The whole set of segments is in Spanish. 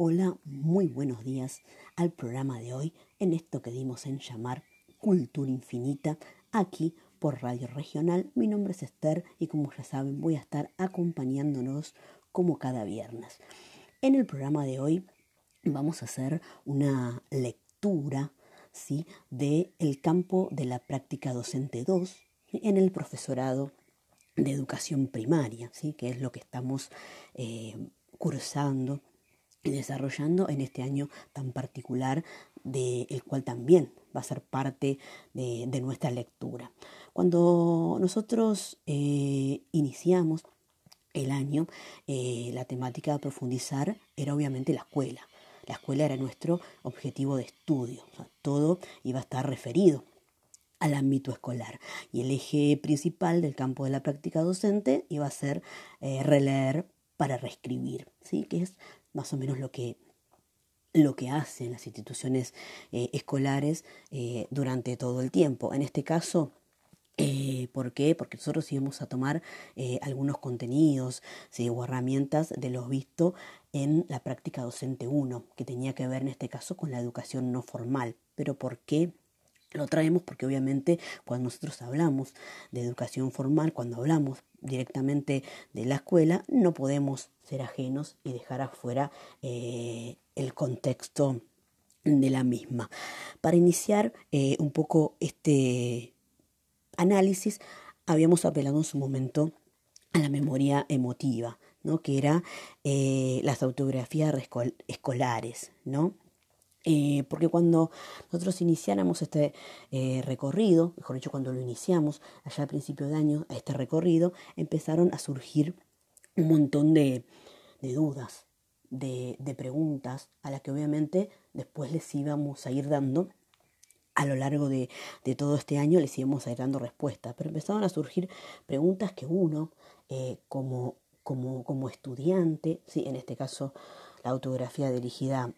Hola, muy buenos días al programa de hoy en esto que dimos en llamar Cultura Infinita aquí por Radio Regional. Mi nombre es Esther y como ya saben voy a estar acompañándonos como cada viernes. En el programa de hoy vamos a hacer una lectura ¿sí? de el campo de la práctica docente 2 en el profesorado de educación primaria, ¿sí? que es lo que estamos eh, cursando desarrollando en este año tan particular del cual también va a ser parte de, nuestra lectura. Cuando nosotros eh, iniciamos el año, eh, la temática de profundizar era obviamente la escuela. La escuela era nuestro objetivo de estudio, todo iba a estar referido al ámbito escolar. Y el eje principal del campo de la práctica docente iba a ser eh, releer para reescribir, ¿sí? que es más o menos lo que, lo que hacen las instituciones eh, escolares eh, durante todo el tiempo. En este caso, eh, ¿Por qué? Porque nosotros íbamos a tomar algunos contenidos o herramientas de los vistos en la práctica docente 1, que tenía que ver en este caso con la educación no formal. ¿Pero por qué? Lo traemos porque obviamente cuando nosotros hablamos de educación formal, cuando hablamos directamente de la escuela, no podemos ser ajenos y dejar afuera eh, el contexto de la misma. Para iniciar eh, un poco este análisis, habíamos apelado en su momento a la memoria emotiva, ¿no? que era eh, las autografías escolares, ¿no? Eh, porque cuando nosotros iniciáramos este eh, recorrido, mejor dicho, cuando lo iniciamos allá a principio de año, a este recorrido, empezaron a surgir un montón de, dudas, de, preguntas, a las que obviamente después les íbamos a ir dando a lo largo de, todo este año les íbamos a ir dando respuestas, pero empezaron a surgir preguntas que uno, eh, como, como, como estudiante, ¿sí? en este caso la autografía dirigida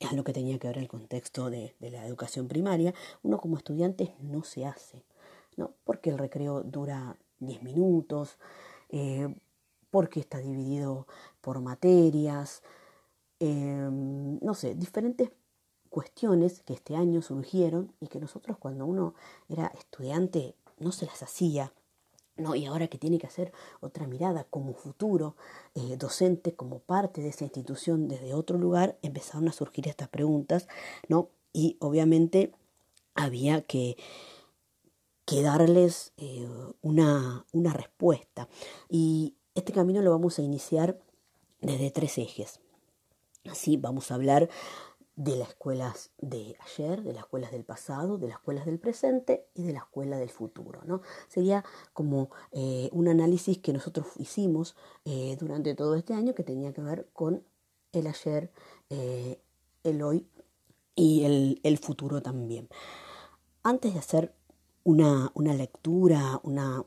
a lo que tenía que ver el contexto de, la educación primaria, uno como estudiante no se hace, ¿no? Porque el recreo dura 10 minutos, eh, porque está dividido por materias, em, no sé, diferentes cuestiones que este año surgieron y que nosotros cuando uno era estudiante no se las hacía ¿no? Y ahora que tiene que hacer otra mirada como futuro eh, docente, como parte de esa institución desde otro lugar, empezaron a surgir estas preguntas, ¿no? Y obviamente había que, que darles eh, una, una respuesta. Y este camino lo vamos a iniciar desde tres ejes. Así vamos a hablar de las escuelas de ayer, de las escuelas del pasado, de las escuelas del presente y de la escuela del futuro. ¿no? Sería como eh, un análisis que nosotros hicimos eh, durante todo este año que tenía que ver con el ayer, eh, el hoy y el, futuro también. Antes de hacer una, lectura, una,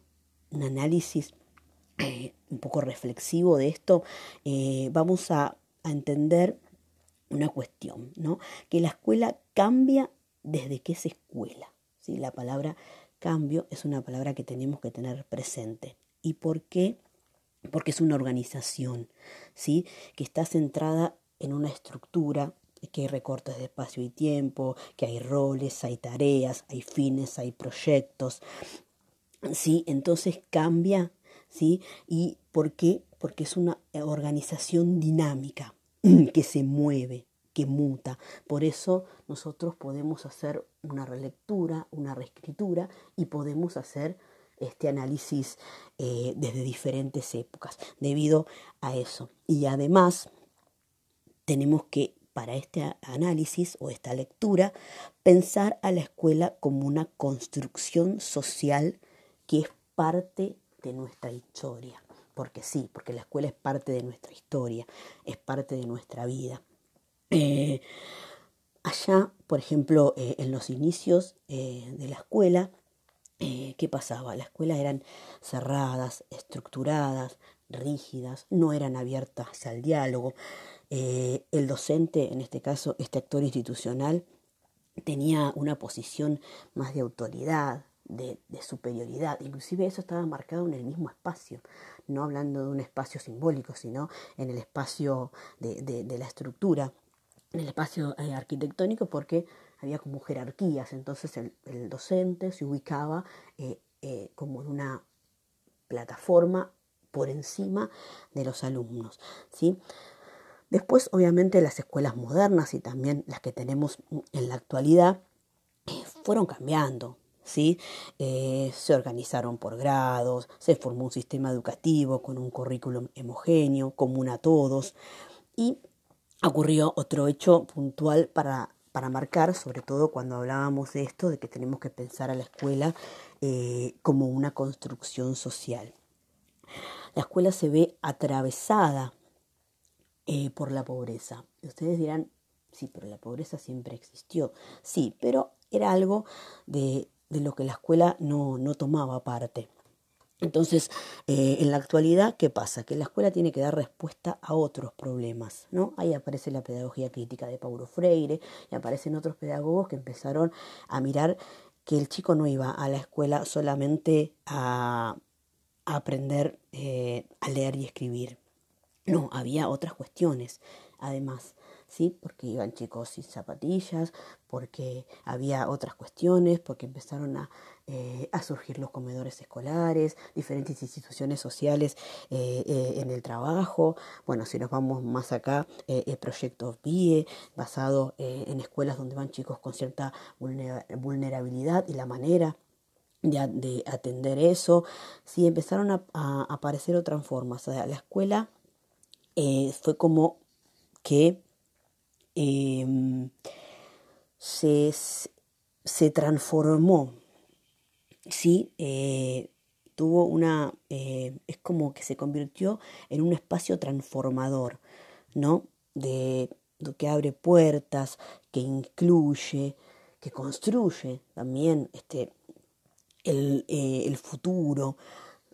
un análisis un poco reflexivo de esto, vamos a, a entender una cuestión, ¿no? Que la escuela cambia desde que es escuela. ¿sí? La palabra cambio es una palabra que tenemos que tener presente. ¿Y por qué? Porque es una organización, ¿sí? Que está centrada en una estructura, que hay recortes de espacio y tiempo, que hay roles, hay tareas, hay fines, hay proyectos, ¿sí? Entonces cambia, ¿sí? ¿Y por qué? Porque es una organización dinámica, que se mueve, que muta. Por eso nosotros podemos hacer una relectura, una reescritura y podemos hacer este análisis eh, desde diferentes épocas debido a eso. Y además tenemos que para este análisis o esta lectura pensar a la escuela como una construcción social que es parte de nuestra historia porque sí, porque la escuela es parte de nuestra historia, es parte de nuestra vida. Eh, allá, por ejemplo, eh, en los inicios eh, de la escuela, ¿qué pasaba? Las escuelas eran cerradas, estructuradas, rígidas, no eran abiertas al diálogo. el docente, en este caso, este actor institucional, tenía una posición más de autoridad, de, superioridad. Inclusive eso estaba marcado en el mismo espacio. No hablando de un espacio simbólico, sino en el espacio de, la estructura, en el espacio eh, arquitectónico, porque había como jerarquías, entonces el, docente se ubicaba eh, eh, como en una plataforma por encima de los alumnos. ¿sí? Después, obviamente, las escuelas modernas y también las que tenemos en la actualidad fueron cambiando. ¿Sí? Eh, se organizaron por grados, se formó un sistema educativo con un currículum homogéneo, común a todos, y ocurrió otro hecho puntual para, para marcar, sobre todo cuando hablábamos de esto, de que tenemos que pensar a la escuela eh, como una construcción social. La escuela se ve atravesada eh, por la pobreza. Ustedes dirán, sí, pero la pobreza siempre existió. Sí, pero era algo de, de lo que la escuela no, no tomaba parte. Entonces, eh, en la actualidad, ¿qué pasa? Que la escuela tiene que dar respuesta a otros problemas, ¿no? Ahí aparece la pedagogía crítica de Paulo Freire y aparecen otros pedagogos que empezaron a mirar que el chico no iba a la escuela solamente a, aprender eh, a leer y escribir. No, había otras cuestiones, además. ¿Sí? Porque iban chicos sin zapatillas, porque había otras cuestiones, porque empezaron a, eh, surgir los comedores escolares, diferentes instituciones sociales eh, eh, en el trabajo. Bueno, si nos vamos más acá, el proyecto VIE, basado en escuelas donde van chicos con cierta vulnerabilidad y la manera de, atender eso, sí empezaron a, aparecer otras formas. O sea, la escuela fue como que Em, se, se, transformó, ¿sí? Eh, tuvo una, eh, es como que se convirtió en un espacio transformador, ¿no? De, de que abre puertas, que incluye, que construye también este, el, eh, el futuro,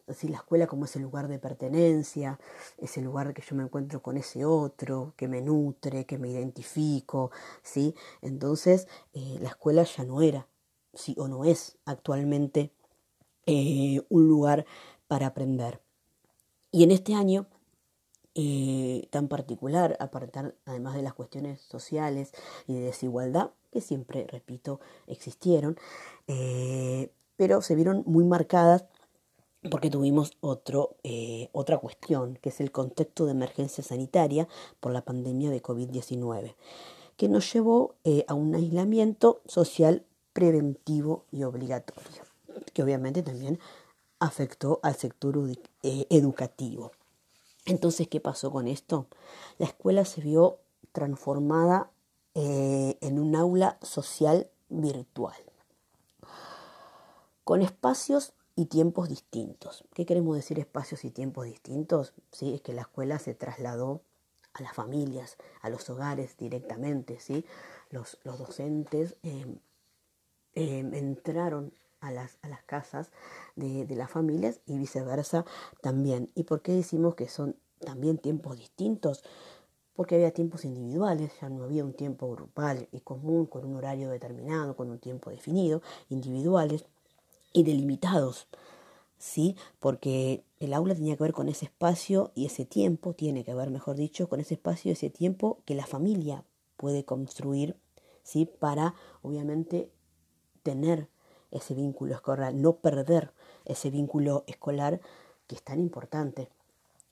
la escuela como ese lugar de pertenencia, ese lugar que yo me encuentro con ese otro, que me nutre, que me identifico, ¿sí? Entonces, eh, la escuela ya no era, sí o no es actualmente eh, un lugar para aprender. Y en este año eh, tan particular, además de las cuestiones sociales y de desigualdad, que siempre, repito, existieron, pero se vieron muy marcadas porque tuvimos otro, eh, otra cuestión, que es el contexto de emergencia sanitaria por la pandemia de COVID-19, que nos llevó eh, a un aislamiento social preventivo y obligatorio, que obviamente también afectó al sector eh, educativo. Entonces, ¿qué pasó con esto? La escuela se vio transformada en un aula social virtual, con espacios y tiempos distintos. ¿Qué queremos decir espacios y tiempos distintos? ¿Sí? Es que la escuela se trasladó a las familias, a los hogares directamente, ¿sí? Los, los docentes em, em, entraron a las, a las casas de, de, las familias y viceversa también. ¿Y por qué decimos que son también tiempos distintos? Porque había tiempos individuales, ya no había un tiempo grupal y común con un horario determinado, con un tiempo definido, individuales y delimitados, ¿sí? Porque el aula tenía que ver con ese espacio y ese tiempo, tiene que ver, mejor dicho, con ese espacio y ese tiempo que la familia puede construir, ¿sí? Para, obviamente, tener ese vínculo escolar, no perder ese vínculo escolar que es tan importante.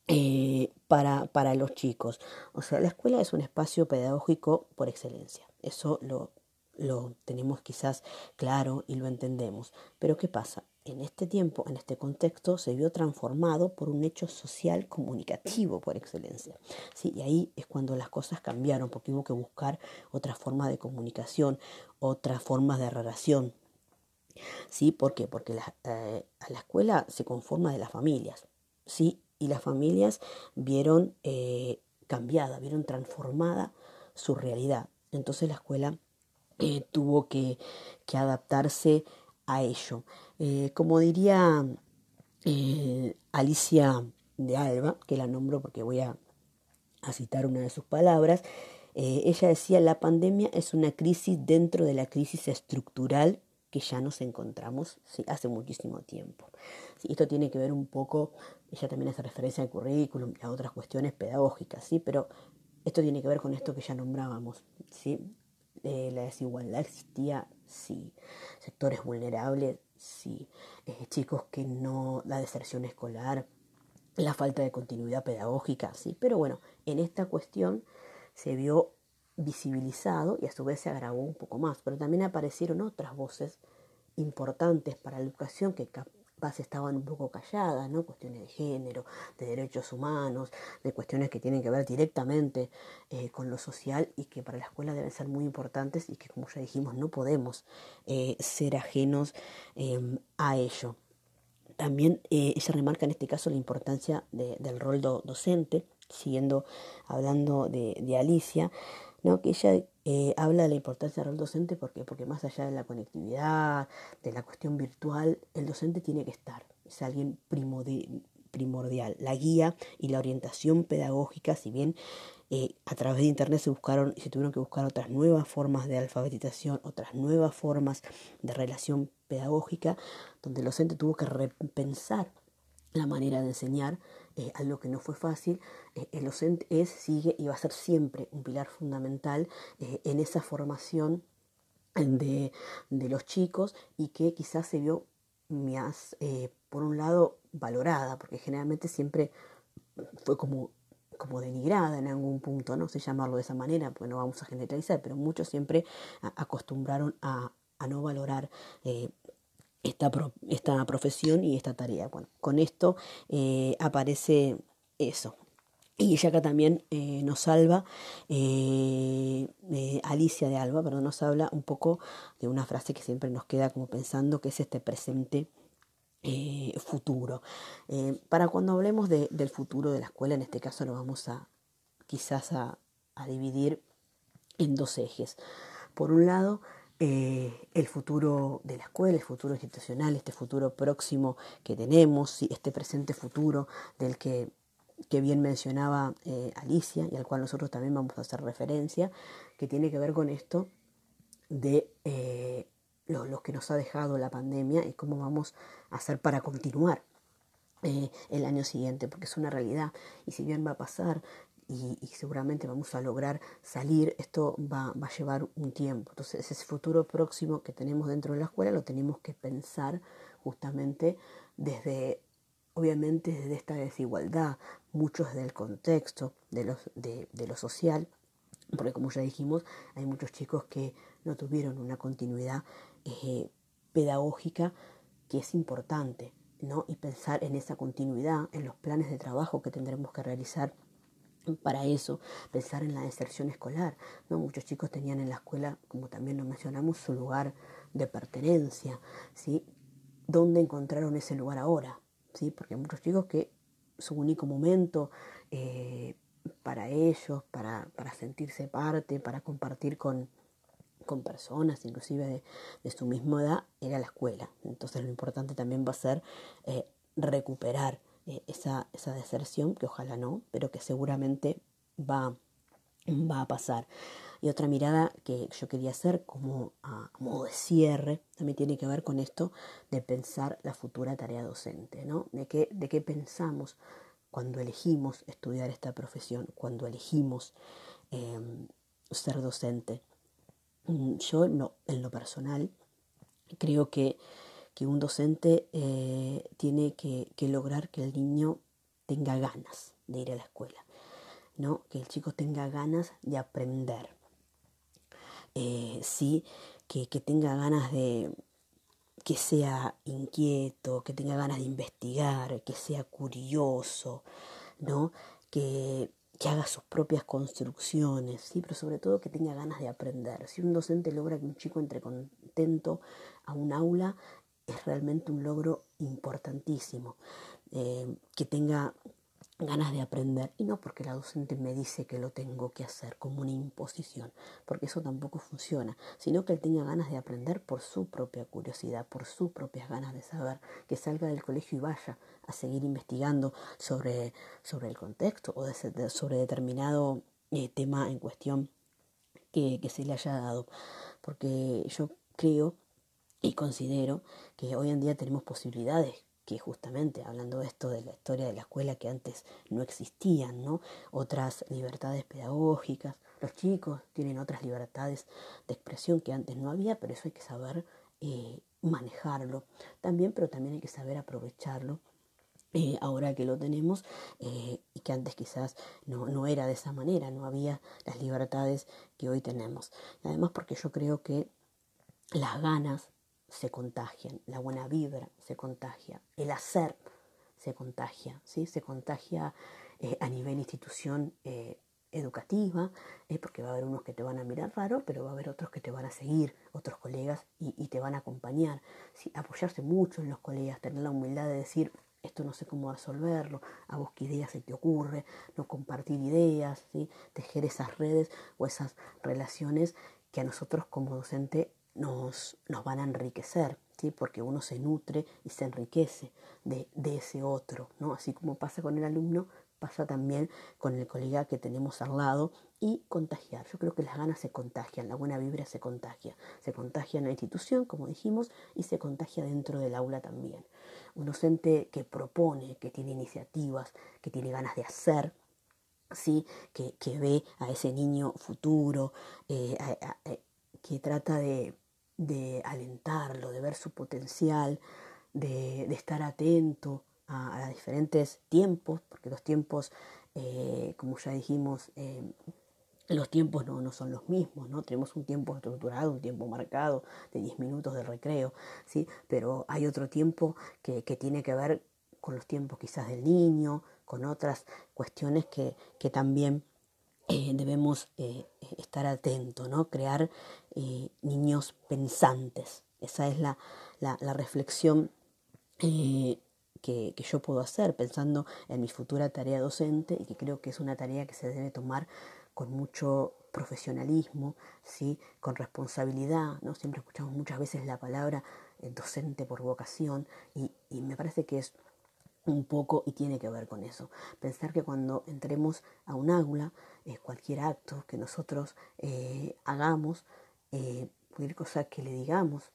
Eh, para, para los chicos. O sea, la escuela es un espacio pedagógico por excelencia. Eso lo, lo tenemos quizás claro y lo entendemos. Pero ¿qué pasa? En este tiempo, en este contexto, se vio transformado por un hecho social comunicativo por excelencia. ¿sí? Y ahí es cuando las cosas cambiaron, porque hubo que buscar otra forma de comunicación, otras formas de relación. ¿Sí? ¿Por qué? Porque la, eh, la escuela se conforma de las familias. ¿sí? Y las familias vieron eh, cambiada, vieron transformada su realidad. Entonces la escuela eh, tuvo que, adaptarse a ello. Eh, como diría eh, Alicia de Alba, que la nombro porque voy a, citar una de sus palabras, ella decía, la pandemia es una crisis dentro de la crisis estructural que ya nos encontramos hace muchísimo tiempo. esto tiene que ver un poco, ella también hace referencia al currículum y a otras cuestiones pedagógicas, ¿sí? pero esto tiene que ver con esto que ya nombrábamos. ¿sí? Eh, la desigualdad existía, sí. Sectores vulnerables, sí. Eh, chicos que no, la deserción escolar, la falta de continuidad pedagógica, sí. Pero bueno, en esta cuestión se vio visibilizado y a su vez se agravó un poco más. Pero también aparecieron otras voces importantes para la educación que estaban un poco calladas, ¿no? Cuestiones de género, de derechos humanos, de cuestiones que tienen que ver directamente eh, con lo social y que para la escuela deben ser muy importantes y que, como ya dijimos, no podemos eh, ser ajenos em, a ello. También eh, se remarca en este caso la importancia del rol docente, siguiendo hablando de Alicia, ¿no? que ella eh, habla de la importancia del docente porque, porque más allá de la conectividad, de la cuestión virtual, el docente tiene que estar, es alguien primordial. La guía y la orientación pedagógica, si bien eh, a través de Internet se buscaron y se tuvieron que buscar otras nuevas formas de alfabetización, otras nuevas formas de relación pedagógica, donde el docente tuvo que repensar la manera de enseñar, eh, algo que no fue fácil, eh, el docente es, sigue y va a ser siempre un pilar fundamental eh, en esa formación de, de, los chicos y que quizás se vio más, por un lado, valorada, porque generalmente siempre fue como como denigrada en algún punto, no sé llamarlo de esa manera, porque no vamos a generalizar, pero muchos siempre acostumbraron a, a no valorar esta, esta profesión y esta tarea. Bueno, con esto eh, aparece eso. Y ella acá también eh, nos salva, eh, Alicia de Alba, perdón, nos habla un poco de una frase que siempre nos queda como pensando, que es este presente futuro. para cuando hablemos del futuro de la escuela, en este caso lo vamos a quizás a dividir en dos ejes. Por un lado, eh, el futuro de la escuela, el futuro institucional, este futuro próximo que tenemos, este presente futuro del que, que bien mencionaba eh, Alicia y al cual nosotros también vamos a hacer referencia, que tiene que ver con esto de eh, lo, que nos ha dejado la pandemia y cómo vamos a hacer para continuar el año siguiente, porque es una realidad. Y si bien va a pasar y, seguramente vamos a lograr salir, esto va, va, a llevar un tiempo. Entonces ese futuro próximo que tenemos dentro de la escuela lo tenemos que pensar justamente desde, obviamente desde esta desigualdad, muchos desde el contexto de, los, de, de lo social, porque como ya dijimos, hay muchos chicos que no tuvieron una continuidad eh, pedagógica que es importante, ¿no? Y pensar en esa continuidad, en los planes de trabajo que tendremos que realizar para eso, pensar en la deserción escolar. ¿no? Muchos chicos tenían en la escuela, como también lo mencionamos, su lugar de pertenencia. ¿sí? ¿Dónde encontraron ese lugar ahora? ¿sí? Porque muchos chicos que su único momento eh, para ellos, para, para, sentirse parte, para compartir con, con personas, inclusive de, su misma edad, era la escuela. Entonces lo importante también va a ser eh, recuperar eh, esa, esa deserción, que ojalá no, pero que seguramente va, va a pasar. Y otra mirada que yo quería hacer como modo de cierre también tiene que ver con esto de pensar la futura tarea docente, ¿no? De qué, de qué pensamos cuando elegimos estudiar esta profesión, cuando elegimos em, ser docente. Mm, yo en lo personal creo que que un docente eh, tiene que, lograr que el niño tenga ganas de ir a la escuela, ¿no? que el chico tenga ganas de aprender, eh, sí, que, tenga ganas de que sea inquieto, que tenga ganas de investigar, que sea curioso, ¿no? que, que haga sus propias construcciones, ¿sí? pero sobre todo que tenga ganas de aprender. Si un docente logra que un chico entre contento a un aula, es realmente un logro importantísimo, eh, que tenga ganas de aprender y no porque la docente me dice que lo tengo que hacer como una imposición, porque eso tampoco funciona, sino que él tenga ganas de aprender por su propia curiosidad, por sus propias ganas de saber, que salga del colegio y vaya a seguir investigando sobre, sobre el contexto o sobre determinado eh, tema en cuestión que, que se le haya dado, porque yo creo Y considero que hoy en día tenemos posibilidades que justamente hablando de esto de la historia de la escuela que antes no existían, ¿no? Otras libertades pedagógicas, los chicos tienen otras libertades de expresión que antes no había, pero eso hay que saber eh, manejarlo también, pero también hay que saber aprovecharlo eh, ahora que lo tenemos eh, y que antes quizás no, no, era de esa manera, no había las libertades que hoy tenemos. además porque yo creo que las ganas se contagian, la buena vibra se contagia, el hacer se contagia, ¿sí? se contagia eh, a nivel institución eh, educativa, eh, porque va a haber unos que te van a mirar raro, pero va a haber otros que te van a seguir, otros colegas, y, te van a acompañar. Apoyarse mucho en los colegas, tener la humildad de decir, esto no sé cómo resolverlo, a vos qué ideas se te ocurre, no compartir ideas, ¿sí? tejer esas redes o esas relaciones que a nosotros como docente nos, nos van a enriquecer, ¿sí? porque uno se nutre y se enriquece de, de, ese otro, ¿no? así como pasa con el alumno, pasa también con el colega que tenemos al lado y contagiar. Yo creo que las ganas se contagian, la buena vibra se contagia, se contagia en la institución, como dijimos, y se contagia dentro del aula también. Un docente que propone, que tiene iniciativas, que tiene ganas de hacer, ¿sí? que, que ve a ese niño futuro, eh, que trata de, de alentarlo, de ver su potencial, de, estar atento a, diferentes tiempos, porque los tiempos, eh, como ya dijimos, eh, los tiempos no, no, son los mismos, ¿no? Tenemos un tiempo estructurado, un tiempo marcado de 10 minutos de recreo, ¿sí? Pero hay otro tiempo que, que, tiene que ver con los tiempos quizás del niño, con otras cuestiones que, que también eh, debemos estar atentos, ¿no? crear eh, niños pensantes. Esa es la, la, reflexión que, que, yo puedo hacer pensando en mi futura tarea docente y que creo que es una tarea que se debe tomar con mucho profesionalismo, ¿sí? con responsabilidad. ¿no? Siempre escuchamos muchas veces la palabra docente por vocación y, y me parece que es un poco y tiene que ver con eso. Pensar que cuando entremos a un aula, eh, cualquier acto que nosotros eh, hagamos, eh, cualquier cosa que le digamos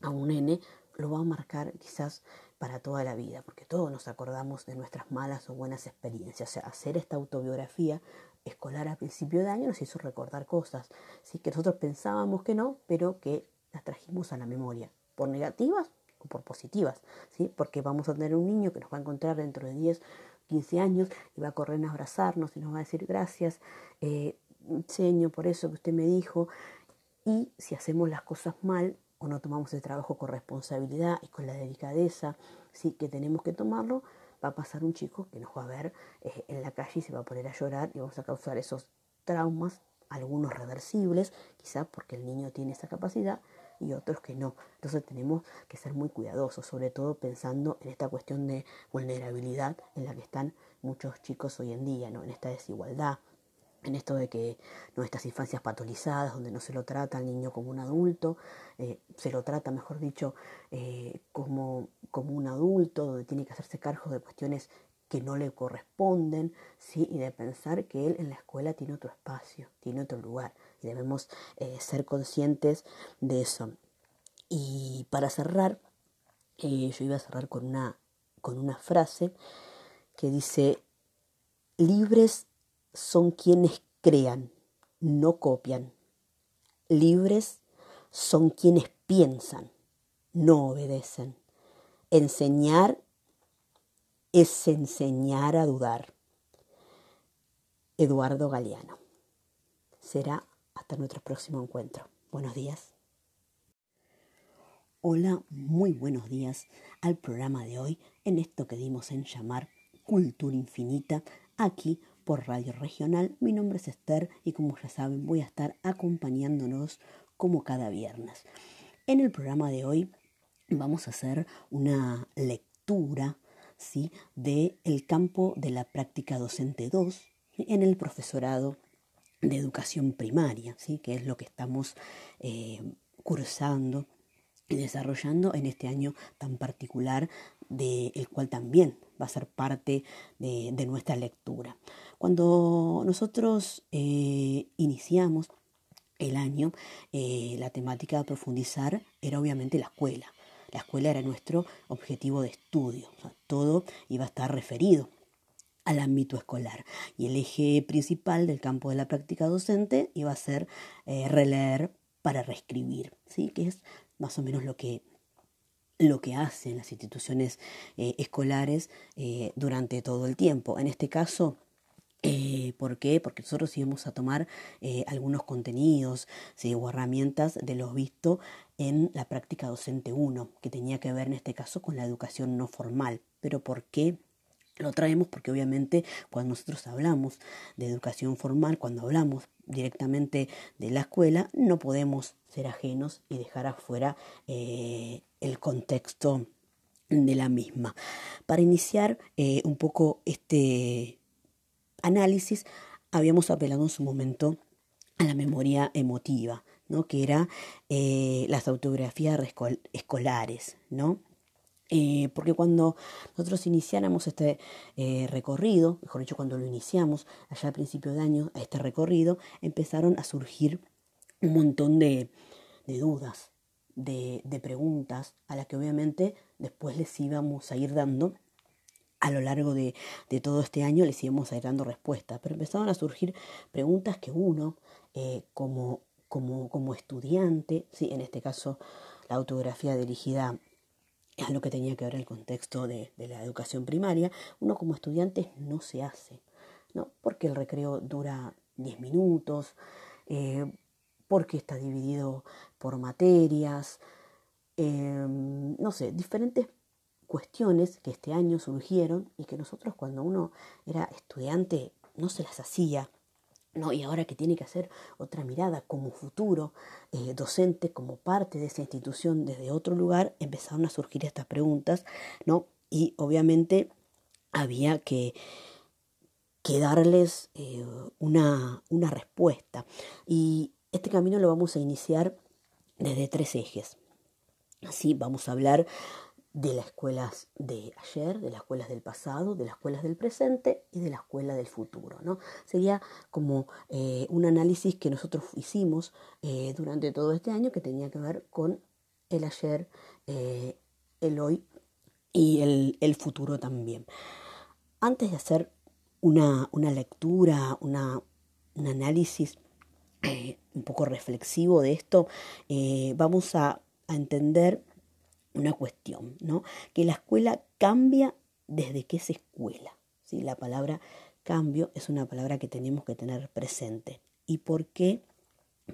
a un nene, lo va a marcar quizás para toda la vida, porque todos nos acordamos de nuestras malas o buenas experiencias. O sea, hacer esta autobiografía escolar a principio de año nos hizo recordar cosas, ¿sí? que nosotros pensábamos que no, pero que las trajimos a la memoria, por negativas por positivas, ¿sí? porque vamos a tener un niño que nos va a encontrar dentro de 10, 15 años y va a correr a abrazarnos y nos va a decir gracias, eh, señor, por eso que usted me dijo. Y si hacemos las cosas mal o no tomamos el trabajo con responsabilidad y con la delicadeza ¿sí? que tenemos que tomarlo, va a pasar un chico que nos va a ver eh, en la calle y se va a poner a llorar y vamos a causar esos traumas, algunos reversibles, quizás porque el niño tiene esa capacidad, y otros que no. Entonces tenemos que ser muy cuidadosos, sobre todo pensando en esta cuestión de vulnerabilidad en la que están muchos chicos hoy en día, ¿no? en esta desigualdad, en esto de que nuestras infancias patolizadas, donde no se lo trata al niño como un adulto, eh, se lo trata, mejor dicho, eh, como, como un adulto, donde tiene que hacerse cargo de cuestiones que no le corresponden, ¿sí? y de pensar que él en la escuela tiene otro espacio, tiene otro lugar, y debemos eh, ser conscientes de eso. Y para cerrar, yo iba a cerrar con una, con una frase que dice, libres son quienes crean, no copian. Libres son quienes piensan, no obedecen. Enseñar es enseñar a dudar. Eduardo Galeano. Será hasta nuestro próximo encuentro. Buenos días. Hola, muy buenos días al programa de hoy en esto que dimos en llamar Cultura Infinita aquí por Radio Regional. Mi nombre es Esther y como ya saben voy a estar acompañándonos como cada viernes. En el programa de hoy vamos a hacer una lectura ¿sí? del el campo de la práctica docente 2 en el profesorado de educación primaria, ¿sí? que es lo que estamos eh, cursando y desarrollando en este año tan particular, del cual también va a ser parte de, nuestra lectura. Cuando nosotros eh, iniciamos el año, eh, la temática a profundizar era obviamente la escuela. La escuela era nuestro objetivo de estudio, todo iba a estar referido al ámbito escolar. Y el eje principal del campo de la práctica docente iba a ser eh, releer para reescribir, ¿sí? que es más o menos lo que, lo que hacen las instituciones eh, escolares durante todo el tiempo. En este caso, eh, ¿Por qué? Porque nosotros íbamos a tomar eh, algunos contenidos o herramientas de los vistos en la práctica docente 1, que tenía que ver en este caso con la educación no formal. ¿Pero por qué? Lo traemos porque obviamente cuando nosotros hablamos de educación formal, cuando hablamos directamente de la escuela, no podemos ser ajenos y dejar afuera eh, el contexto de la misma. Para iniciar un poco este, análisis, habíamos apelado en su momento a la memoria emotiva, ¿no? que era eh, las autografías escolares, ¿no? Eh, porque cuando nosotros iniciáramos este eh, recorrido, mejor dicho, cuando lo iniciamos allá a principio de año, a este recorrido, empezaron a surgir un montón de, dudas, de, preguntas, a las que obviamente después les íbamos a ir dando a lo largo de, todo este año les íbamos a ir dando respuestas, pero empezaron a surgir preguntas que uno, eh, como, como, como estudiante, ¿sí? en este caso la autografía dirigida a lo que tenía que ver el contexto de, la educación primaria, uno como estudiante no se hace, ¿no? porque el recreo dura 10 minutos, eh, porque está dividido por materias, eh, no sé, diferentes cuestiones que este año surgieron y que nosotros cuando uno era estudiante no se las hacía. No, y ahora que tiene que hacer otra mirada como futuro eh, docente, como parte de esa institución desde otro lugar, empezaron a surgir estas preguntas, ¿no? Y obviamente había que, que darles eh, una, una respuesta. Y este camino lo vamos a iniciar desde tres ejes. Así vamos a hablar de las escuelas de ayer, de las escuelas del pasado, de las escuelas del presente y de la escuela del futuro. ¿no? Sería como eh, un análisis que nosotros hicimos eh, durante todo este año que tenía que ver con el ayer, eh, el hoy y el, futuro también. Antes de hacer una, lectura, una, un análisis un poco reflexivo de esto, vamos a, a entender una cuestión, ¿no? Que la escuela cambia desde que es escuela. ¿sí? La palabra cambio es una palabra que tenemos que tener presente. ¿Y por qué?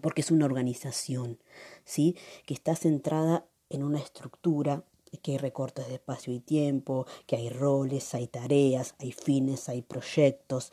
Porque es una organización, ¿sí? Que está centrada en una estructura, que hay recortes de espacio y tiempo, que hay roles, hay tareas, hay fines, hay proyectos,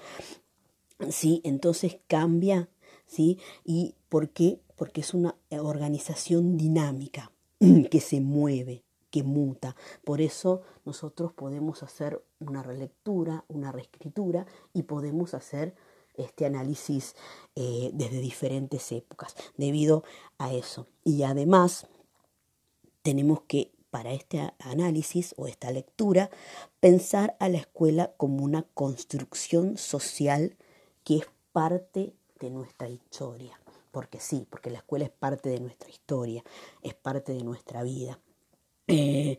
¿sí? Entonces cambia, ¿sí? ¿Y por qué? Porque es una organización dinámica, que se mueve, que muta. Por eso nosotros podemos hacer una relectura, una reescritura y podemos hacer este análisis eh, desde diferentes épocas debido a eso. Y además tenemos que para este análisis o esta lectura pensar a la escuela como una construcción social que es parte de nuestra historia porque sí, porque la escuela es parte de nuestra historia, es parte de nuestra vida. Eh,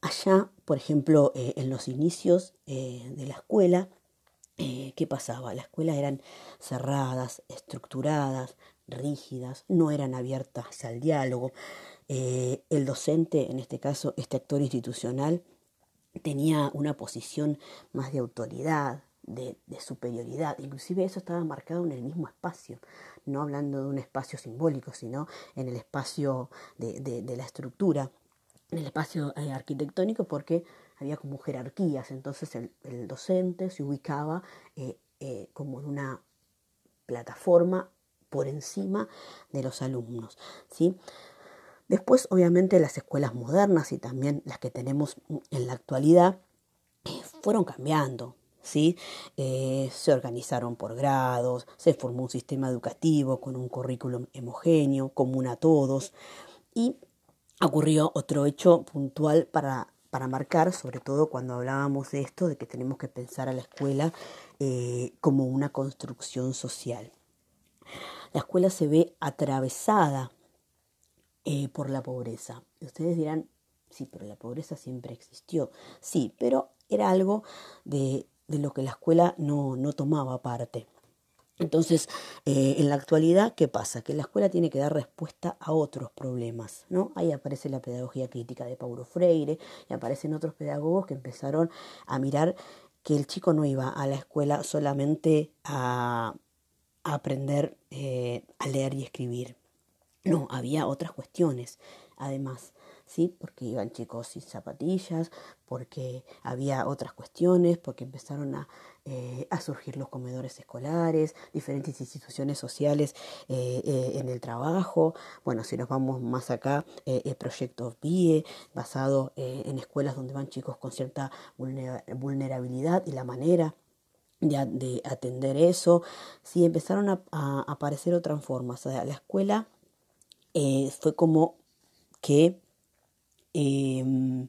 allá, por ejemplo, eh, en los inicios eh, de la escuela, ¿qué pasaba? Las escuelas eran cerradas, estructuradas, rígidas, no eran abiertas al diálogo. el docente, en este caso, este actor institucional, tenía una posición más de autoridad, de, superioridad. Inclusive eso estaba marcado en el mismo espacio, no hablando de un espacio simbólico, sino en el espacio de, la estructura, en el espacio eh, arquitectónico, porque había como jerarquías. Entonces el, docente se ubicaba eh, eh, como en una plataforma por encima de los alumnos. ¿sí? Después, obviamente, las escuelas modernas y también las que tenemos en la actualidad fueron cambiando. ¿Sí? Eh, se organizaron por grados, se formó un sistema educativo con un currículum homogéneo, común a todos, y ocurrió otro hecho puntual para, para marcar, sobre todo cuando hablábamos de esto, de que tenemos que pensar a la escuela eh, como una construcción social. la escuela se ve atravesada eh, por la pobreza. Ustedes dirán, sí, pero la pobreza siempre existió. Sí, pero era algo de, de lo que la escuela no, no tomaba parte. Entonces, eh, en la actualidad, ¿qué pasa? Que la escuela tiene que dar respuesta a otros problemas, ¿no? Ahí aparece la pedagogía crítica de Paulo Freire y aparecen otros pedagogos que empezaron a mirar que el chico no iba a la escuela solamente a, aprender eh, a leer y escribir. No, había otras cuestiones, además. ¿Sí? Porque iban chicos sin zapatillas, porque había otras cuestiones, porque empezaron a, eh, surgir los comedores escolares, diferentes instituciones sociales eh, eh, en el trabajo. Bueno, si nos vamos más acá, el proyecto VIE, basado en escuelas donde van chicos con cierta vulnerabilidad y la manera de, atender eso. Sí, empezaron a, a, aparecer otras formas. O sea, la escuela fue como que Em,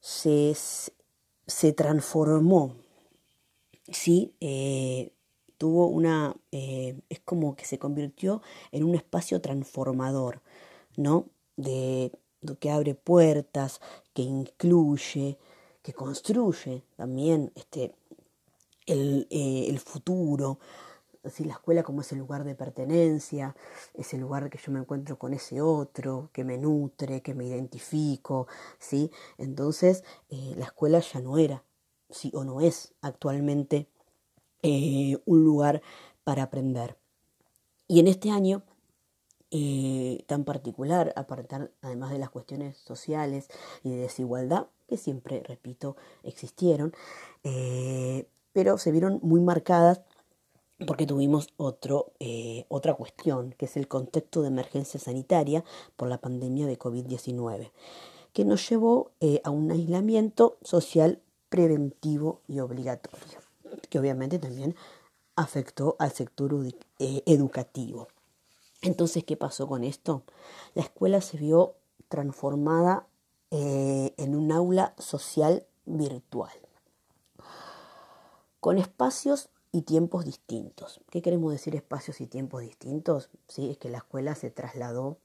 se, se, transformó, ¿sí? Eh, tuvo una, eh, es como que se convirtió en un espacio transformador, ¿no? De, que abre puertas, que incluye, que construye también este, el, eh, el futuro, la escuela como ese lugar de pertenencia, ese lugar que yo me encuentro con ese otro, que me nutre, que me identifico, ¿sí? Entonces, eh, la escuela ya no era, sí o no es actualmente eh, un lugar para aprender. Y en este año eh, tan particular, apartar además de las cuestiones sociales y de desigualdad, que siempre, repito, existieron, pero se vieron muy marcadas porque tuvimos otro, eh, otra cuestión, que es el contexto de emergencia sanitaria por la pandemia de COVID-19, que nos llevó eh, a un aislamiento social preventivo y obligatorio, que obviamente también afectó al sector eh, educativo. Entonces, ¿qué pasó con esto? La escuela se vio transformada en un aula social virtual, con espacios y tiempos distintos. ¿Qué queremos decir espacios y tiempos distintos? Sí, es que la escuela se trasladó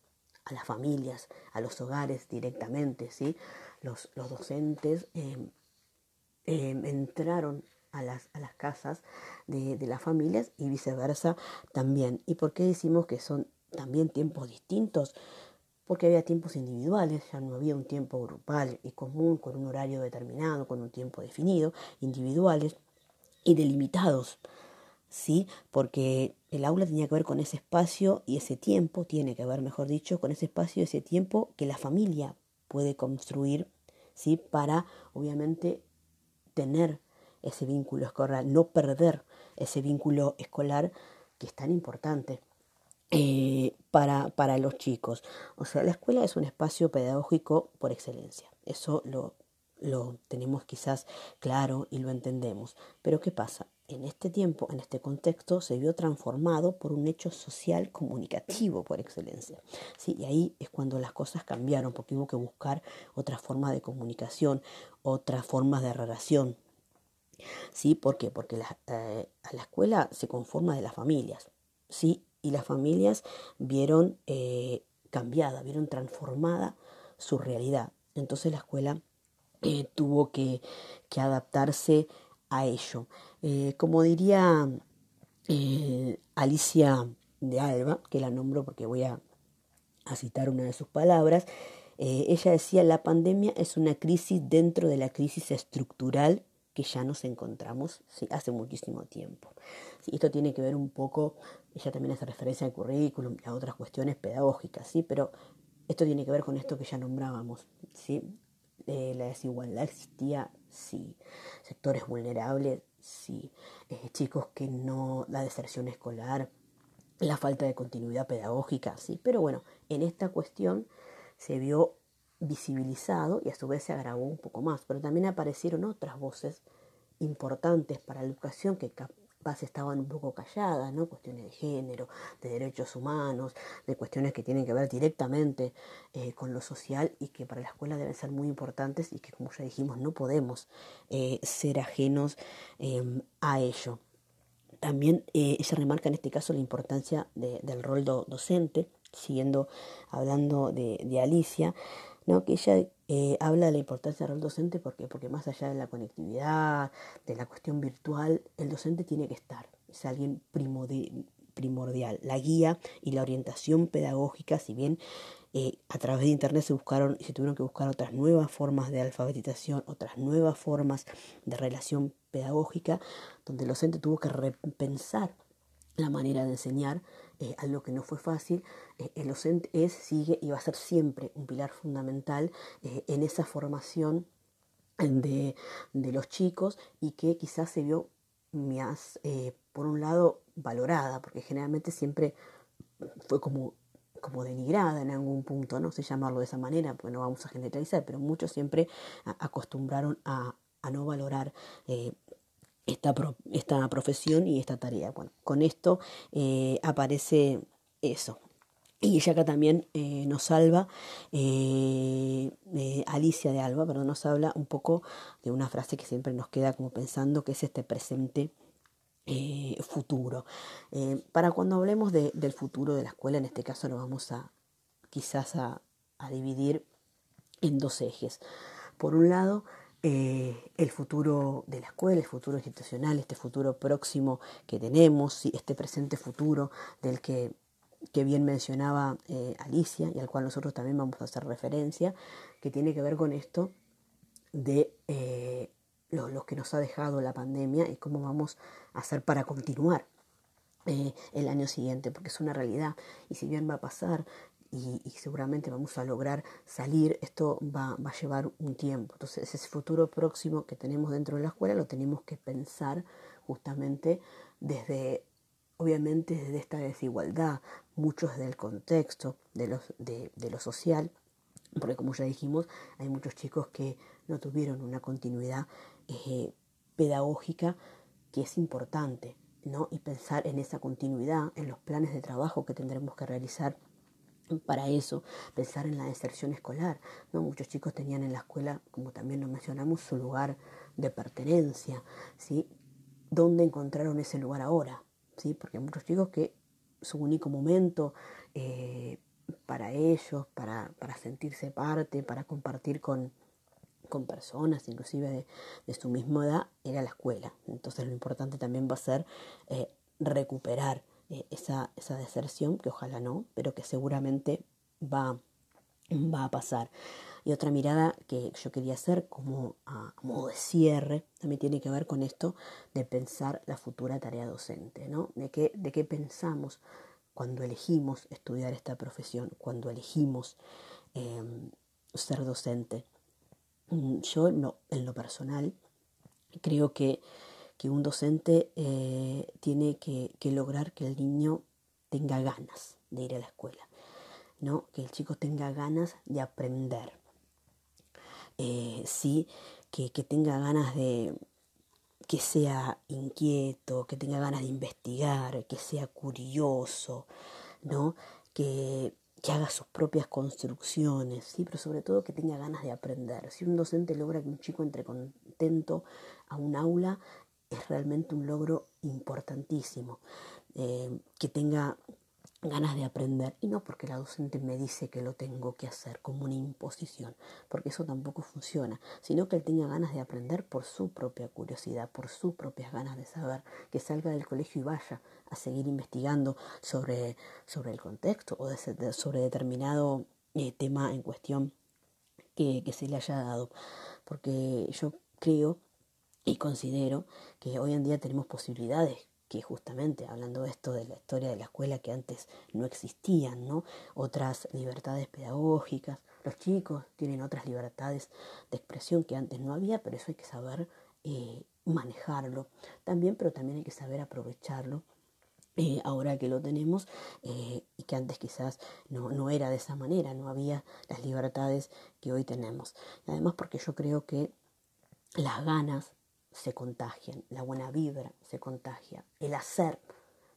a las familias, a los hogares directamente, ¿sí? Los, los docentes em, em, entraron a las, a las casas de, de, las familias y viceversa también. ¿Y por qué decimos que son también tiempos distintos? Porque había tiempos individuales, ya no había un tiempo grupal y común con un horario determinado, con un tiempo definido, individuales y delimitados, ¿sí? Porque el aula tenía que ver con ese espacio y ese tiempo, tiene que ver, mejor dicho, con ese espacio y ese tiempo que la familia puede construir, ¿sí? Para, obviamente, tener ese vínculo escolar, no perder ese vínculo escolar que es tan importante. Eh, para, para los chicos. O sea, la escuela es un espacio pedagógico por excelencia. Eso lo, lo tenemos quizás claro y lo entendemos. Pero ¿qué pasa? En este tiempo, en este contexto, se vio transformado por un hecho social comunicativo por excelencia. ¿sí? Y ahí es cuando las cosas cambiaron, porque hubo que buscar otras formas de comunicación, otras formas de relación. ¿Sí? ¿Por qué? Porque la, eh, la escuela se conforma de las familias. ¿sí? Y las familias vieron eh, cambiada, vieron transformada su realidad. Entonces la escuela eh, tuvo que, adaptarse a ello. Eh, como diría eh, Alicia de Alba, que la nombro porque voy a, citar una de sus palabras, ella decía, la pandemia es una crisis dentro de la crisis estructural que ya nos encontramos hace muchísimo tiempo. esto tiene que ver un poco, ella también hace referencia al currículum y a otras cuestiones pedagógicas, ¿sí? pero esto tiene que ver con esto que ya nombrábamos. ¿sí? Eh, la desigualdad existía, sí. Sectores vulnerables, sí. Eh, chicos que no, la deserción escolar, la falta de continuidad pedagógica, sí. Pero bueno, en esta cuestión se vio visibilizado y a su vez se agravó un poco más. Pero también aparecieron otras voces importantes para la educación que paz estaban un poco calladas, ¿no? Cuestiones de género, de derechos humanos, de cuestiones que tienen que ver directamente eh, con lo social y que para la escuela deben ser muy importantes y que, como ya dijimos, no podemos eh, ser ajenos em, a ello. También eh, ella remarca en este caso la importancia del rol docente, siguiendo hablando de, de Alicia, ¿no? que ella eh, habla de la importancia del docente porque, porque más allá de la conectividad, de la cuestión virtual, el docente tiene que estar, es alguien primordial. La guía y la orientación pedagógica, si bien eh, a través de Internet se buscaron y se tuvieron que buscar otras nuevas formas de alfabetización, otras nuevas formas de relación pedagógica, donde el docente tuvo que repensar la manera de enseñar, eh, algo que no fue fácil. Eh, el docente es, sigue y va a ser siempre un pilar fundamental en esa formación de, de, los chicos y que quizás se vio más, por un lado, valorada, porque generalmente siempre fue como como denigrada en algún punto, no sé llamarlo de esa manera, porque no vamos a generalizar, pero muchos siempre acostumbraron a, no valorar eh, esta, esta profesión y esta tarea. Bueno, con esto eh, aparece eso. Y ella acá también eh, nos salva, Alicia de Alba, perdón, nos habla un poco de una frase que siempre nos queda como pensando, que es este presente eh, futuro. Eh, para cuando hablemos del futuro de la escuela, en este caso lo vamos a quizás a, dividir en dos ejes. Por un lado, eh, el futuro de la escuela, el futuro institucional, este futuro próximo que tenemos, este presente futuro del que, que bien mencionaba Alicia y al cual nosotros también vamos a hacer referencia, que tiene que ver con esto de lo, que nos ha dejado la pandemia y cómo vamos a hacer para continuar eh, el año siguiente, porque es una realidad. Y si bien va a pasar y, seguramente vamos a lograr salir, esto va, va, a llevar un tiempo. Entonces ese futuro próximo que tenemos dentro de la escuela lo tenemos que pensar justamente desde, obviamente desde esta desigualdad, muchos del contexto, de, los, de, de lo social, porque como ya dijimos, hay muchos chicos que no tuvieron una continuidad eh, pedagógica que es importante, ¿no? Y pensar en esa continuidad, en los planes de trabajo que tendremos que realizar para eso, pensar en la deserción escolar, ¿no? Muchos chicos tenían en la escuela, como también lo mencionamos, su lugar de pertenencia, ¿sí? ¿Dónde encontraron ese lugar ahora? ¿Sí? Porque hay muchos chicos que su único momento eh, para ellos, para, para sentirse parte, para compartir con, con personas, inclusive de, su misma edad, era la escuela. Entonces lo importante también va a ser eh, recuperar eh, esa, esa deserción, que ojalá no, pero que seguramente va, va a pasar. Y otra mirada que yo quería hacer como modo de cierre también tiene que ver con esto de pensar la futura tarea docente, ¿no? De qué, de qué pensamos cuando elegimos estudiar esta profesión, cuando elegimos eh, ser docente. Mm, yo en lo, personal creo que, un docente eh, tiene que, lograr que el niño tenga ganas de ir a la escuela, ¿no? que el chico tenga ganas de aprender, eh, sí, que, tenga ganas de que sea inquieto, que tenga ganas de investigar, que sea curioso, ¿no? que, que haga sus propias construcciones, ¿sí? pero sobre todo que tenga ganas de aprender. Si un docente logra que un chico entre contento a un aula, es realmente un logro importantísimo. Eh, que tenga ganas de aprender y no porque la docente me dice que lo tengo que hacer como una imposición, porque eso tampoco funciona, sino que él tenga ganas de aprender por su propia curiosidad, por sus propias ganas de saber, que salga del colegio y vaya a seguir investigando sobre, sobre el contexto o sobre determinado eh, tema en cuestión que, que se le haya dado, porque yo creo y considero que hoy en día tenemos posibilidades que justamente hablando de esto de la historia de la escuela que antes no existían, ¿no? Otras libertades pedagógicas, los chicos tienen otras libertades de expresión que antes no había, pero eso hay que saber eh, manejarlo también, pero también hay que saber aprovecharlo eh, ahora que lo tenemos eh, y que antes quizás no, no era de esa manera, no había las libertades que hoy tenemos. Además porque yo creo que las ganas se contagian, la buena vibra se contagia, el hacer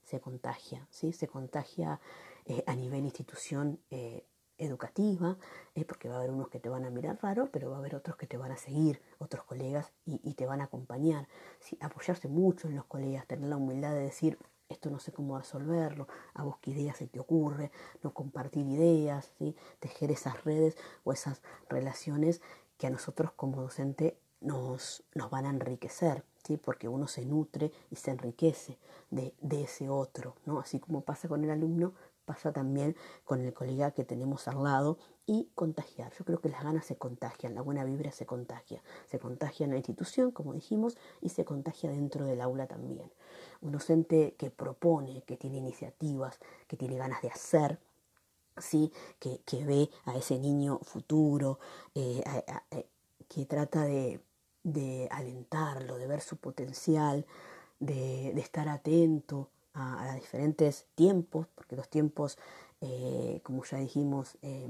se contagia, ¿sí? se contagia eh, a nivel institución, eh, educativa, eh, porque va a haber unos que te van a mirar raro, pero va a haber otros que te van a seguir, otros colegas, y, te van a acompañar. Apoyarse mucho en los colegas, tener la humildad de decir, esto no sé cómo resolverlo, a vos ideas se te ocurre, no compartir ideas, ¿sí? tejer esas redes o esas relaciones que a nosotros como docente nos, nos van a enriquecer, ¿sí? porque uno se nutre y se enriquece de, de ese otro, ¿no? así como pasa con el alumno, pasa también con el colega que tenemos al lado y contagiar. Yo creo que las ganas se contagian, la buena vibra se contagia. Se contagia en la institución, como dijimos, y se contagia dentro del aula también. Un docente que propone, que tiene iniciativas, que tiene ganas de hacer, ¿sí? que, ve a ese niño futuro, eh, que trata de, alentarlo, de ver su potencial, de, de estar atento a, diferentes tiempos, porque los tiempos, eh, como ya dijimos, eh,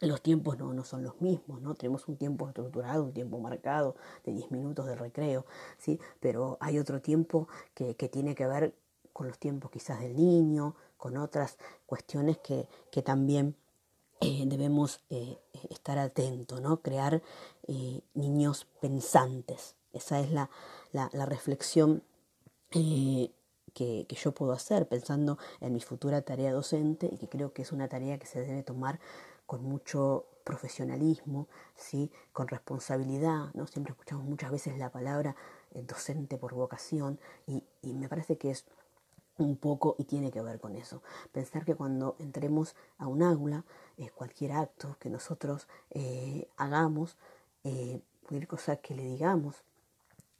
los tiempos no, no, son los mismos, ¿no? Tenemos un tiempo estructurado, un tiempo marcado de 10 minutos de recreo, ¿sí? Pero hay otro tiempo que, tiene que ver con los tiempos quizás del niño, con otras cuestiones que, que también eh, debemos estar atentos, ¿no? Crear niños pensantes. Esa es la, la, reflexión que, yo puedo hacer pensando en mi futura tarea docente y que creo que es una tarea que se debe tomar con mucho profesionalismo, ¿sí? con responsabilidad. ¿no? Siempre escuchamos muchas veces la palabra eh, docente por vocación y, me parece que es un poco y tiene que ver con eso. Pensar que cuando entremos a un aula, eh, cualquier acto que nosotros eh, hagamos, cualquier cosa que le digamos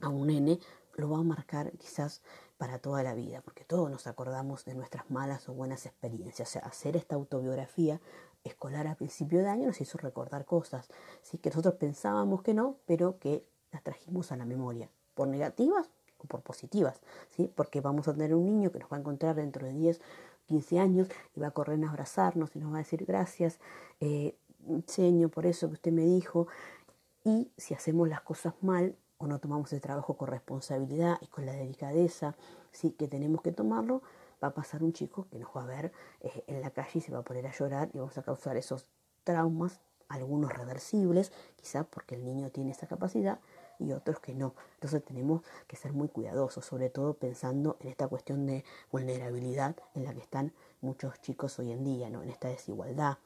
a un nene, lo va a marcar quizás para toda la vida, porque todos nos acordamos de nuestras malas o buenas experiencias. O sea, hacer esta autobiografía escolar a principio de año nos hizo recordar cosas, ¿sí? que nosotros pensábamos que no, pero que las trajimos a la memoria, por negativas por positivas, ¿sí? porque vamos a tener un niño que nos va a encontrar dentro de 10, 15 años y va a correr a abrazarnos y nos va a decir gracias, eh, señor, por eso que usted me dijo. Y si hacemos las cosas mal, o no tomamos el trabajo con responsabilidad y con la delicadeza sí que tenemos que tomarlo, va a pasar un chico que nos va a ver eh, en la calle y se va a poner a llorar y vamos a causar esos traumas, algunos reversibles, quizás porque el niño tiene esa capacidad y otros que no. Entonces tenemos que ser muy cuidadosos, sobre todo pensando en esta cuestión de vulnerabilidad en la que están muchos chicos hoy en día, ¿no? en esta desigualdad,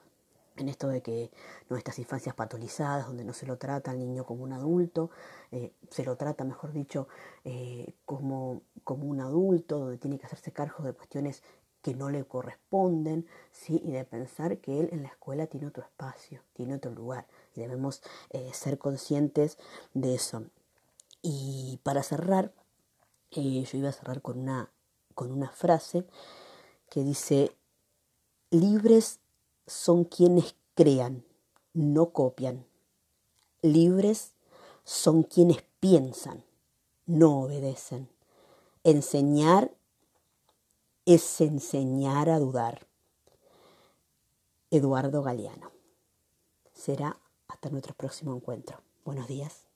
en esto de que ¿no? estas infancias patolizadas, donde no se lo trata al niño como un adulto, eh, se lo trata, mejor dicho, eh, como, como un adulto, donde tiene que hacerse cargo de cuestiones que no le corresponden, ¿sí? y de pensar que él en la escuela tiene otro espacio, tiene otro lugar, debemos eh, ser conscientes de eso. Y para cerrar, yo iba a cerrar con una, con una frase que dice, libres son quienes crean, no copian. Libres son quienes piensan, no obedecen. Enseñar es enseñar a dudar. Eduardo Galeano. Será hasta nuestro próximo encuentro. Buenos días.